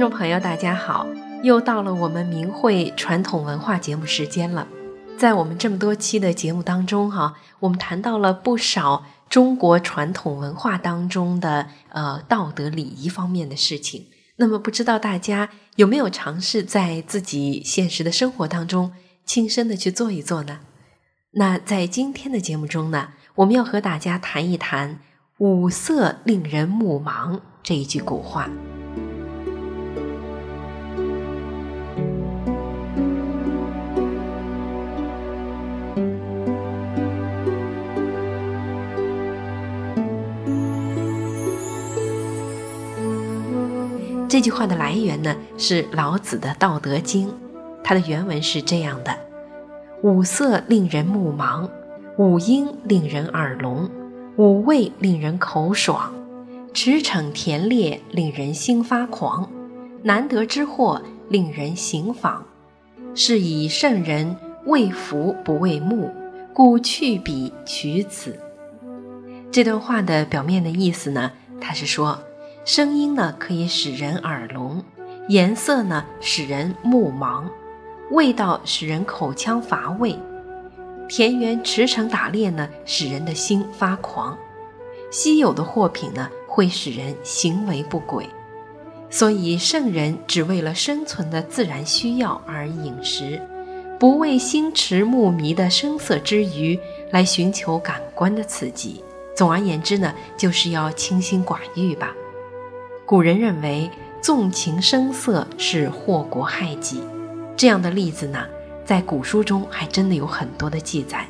听众朋友，大家好，又到了我们明慧传统文化节目时间了。在我们这么多期的节目当中，哈，我们谈到了不少中国传统文化当中的呃道德礼仪方面的事情。那么，不知道大家有没有尝试在自己现实的生活当中亲身的去做一做呢？那在今天的节目中呢，我们要和大家谈一谈“五色令人目盲”这一句古话。这句话的来源呢，是老子的《道德经》，它的原文是这样的：“五色令人目盲，五音令人耳聋，五味令人口爽，驰骋田猎令人心发狂，难得之货令人行妨。是以圣人为福不为目，故去彼取此。”这段话的表面的意思呢，他是说。声音呢可以使人耳聋，颜色呢使人目盲，味道使人口腔乏味，田园驰骋打猎呢使人的心发狂，稀有的货品呢会使人行为不轨，所以圣人只为了生存的自然需要而饮食，不为心驰目迷的声色之余来寻求感官的刺激。总而言之呢，就是要清心寡欲吧。古人认为纵情声色是祸国害己，这样的例子呢，在古书中还真的有很多的记载。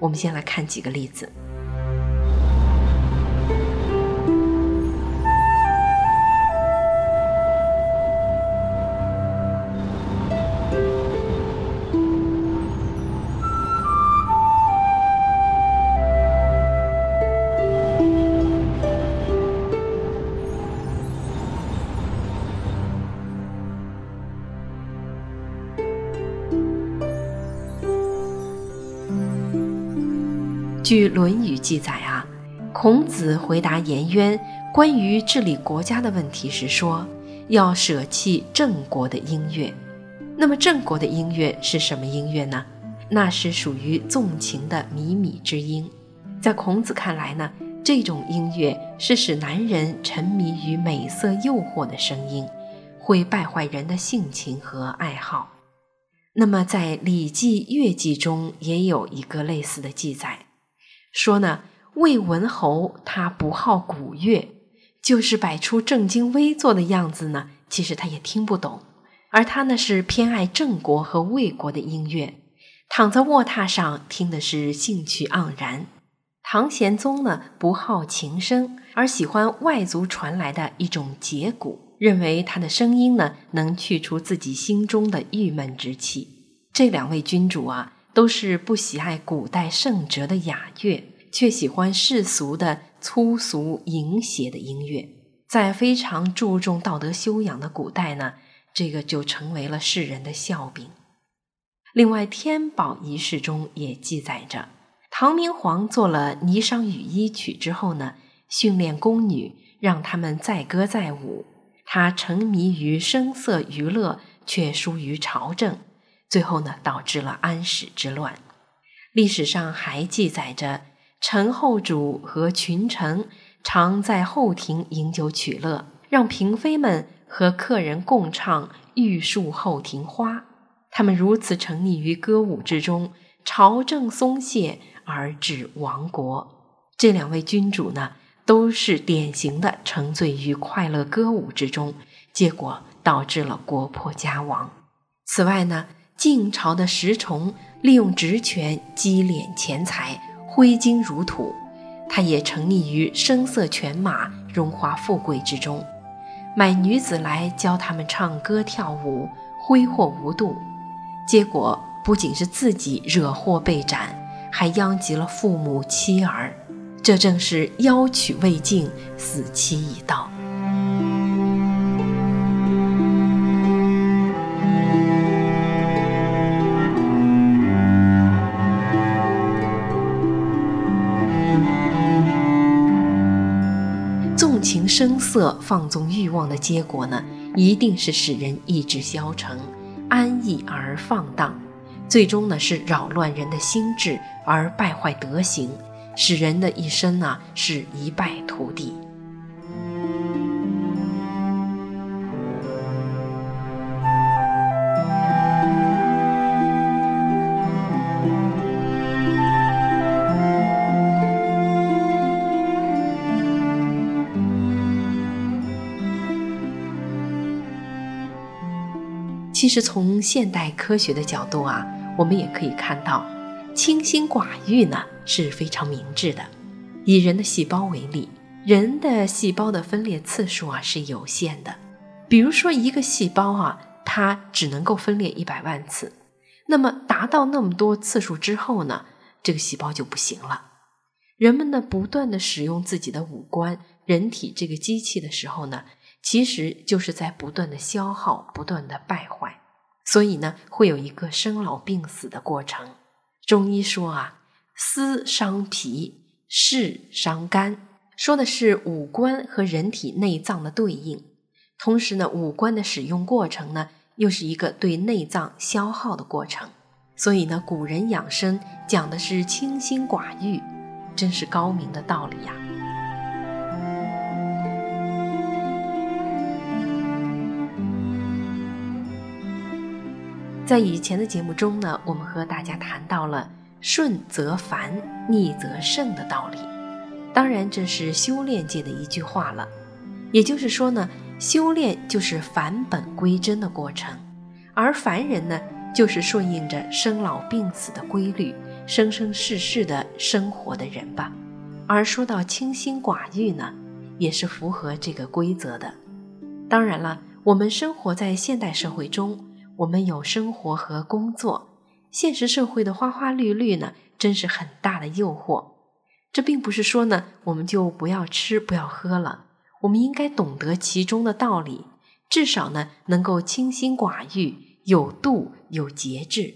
我们先来看几个例子。据《论语》记载啊，孔子回答颜渊关于治理国家的问题时说：“要舍弃郑国的音乐。”那么郑国的音乐是什么音乐呢？那是属于纵情的靡靡之音。在孔子看来呢，这种音乐是使男人沉迷于美色诱惑的声音，会败坏人的性情和爱好。那么在《礼记·乐记》中也有一个类似的记载。说呢，魏文侯他不好古乐，就是摆出正襟危坐的样子呢，其实他也听不懂。而他呢是偏爱郑国和魏国的音乐，躺在卧榻上听的是兴趣盎然。唐玄宗呢不好琴声，而喜欢外族传来的一种节鼓，认为他的声音呢能去除自己心中的郁闷之气。这两位君主啊。都是不喜爱古代圣哲的雅乐，却喜欢世俗的粗俗淫邪的音乐。在非常注重道德修养的古代呢，这个就成为了世人的笑柄。另外，天宝仪式中也记载着，唐明皇做了《霓裳羽衣曲》之后呢，训练宫女，让他们载歌载舞。他沉迷于声色娱乐，却疏于朝政。最后呢，导致了安史之乱。历史上还记载着，陈后主和群臣常在后庭饮酒取乐，让嫔妃们和客人共唱《玉树后庭花》。他们如此沉溺于歌舞之中，朝政松懈而致亡国。这两位君主呢，都是典型的沉醉于快乐歌舞之中，结果导致了国破家亡。此外呢，晋朝的石崇利用职权积敛钱财，挥金如土。他也沉溺于声色犬马、荣华富贵之中，买女子来教他们唱歌跳舞，挥霍无度。结果不仅是自己惹祸被斩，还殃及了父母妻儿。这正是妖曲未尽，死期已到。声色、放纵欲望的结果呢，一定是使人意志消沉、安逸而放荡，最终呢是扰乱人的心智而败坏德行，使人的一生呢是一败涂地。其实从现代科学的角度啊，我们也可以看到，清心寡欲呢是非常明智的。以人的细胞为例，人的细胞的分裂次数啊是有限的。比如说一个细胞啊，它只能够分裂一百万次，那么达到那么多次数之后呢，这个细胞就不行了。人们呢不断的使用自己的五官、人体这个机器的时候呢。其实就是在不断的消耗，不断的败坏，所以呢，会有一个生老病死的过程。中医说啊，思伤脾，事伤肝，说的是五官和人体内脏的对应。同时呢，五官的使用过程呢，又是一个对内脏消耗的过程。所以呢，古人养生讲的是清心寡欲，真是高明的道理呀。在以前的节目中呢，我们和大家谈到了“顺则繁，逆则胜”的道理。当然，这是修炼界的一句话了。也就是说呢，修炼就是返本归真的过程，而凡人呢，就是顺应着生老病死的规律，生生世世的生活的人吧。而说到清心寡欲呢，也是符合这个规则的。当然了，我们生活在现代社会中。我们有生活和工作，现实社会的花花绿绿呢，真是很大的诱惑。这并不是说呢，我们就不要吃不要喝了，我们应该懂得其中的道理，至少呢，能够清心寡欲，有度有节制。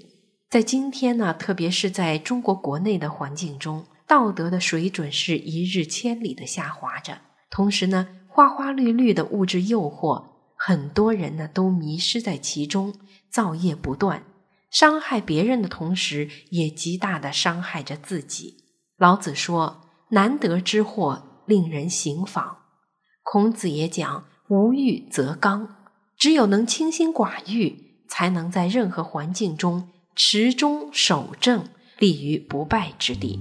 在今天呢，特别是在中国国内的环境中，道德的水准是一日千里的下滑着，同时呢，花花绿绿的物质诱惑。很多人呢都迷失在其中，造业不断，伤害别人的同时，也极大的伤害着自己。老子说：“难得之货，令人行妨。”孔子也讲：“无欲则刚。”只有能清心寡欲，才能在任何环境中持中守正，立于不败之地。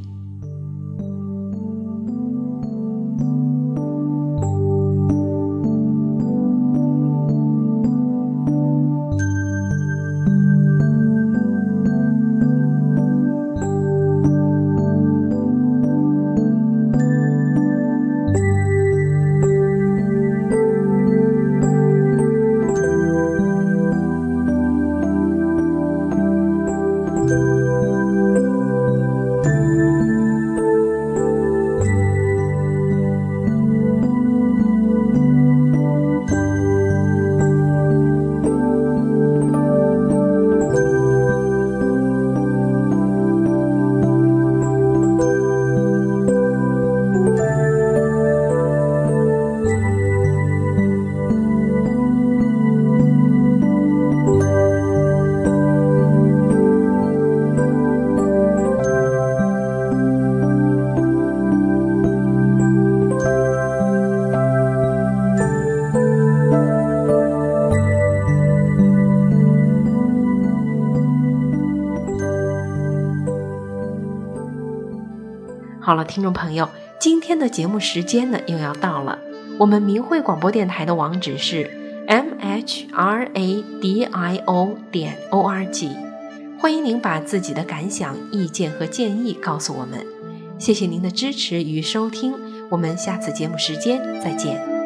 好了，听众朋友，今天的节目时间呢又要到了。我们明慧广播电台的网址是 m h r a d i o 点 o r g，欢迎您把自己的感想、意见和建议告诉我们。谢谢您的支持与收听，我们下次节目时间再见。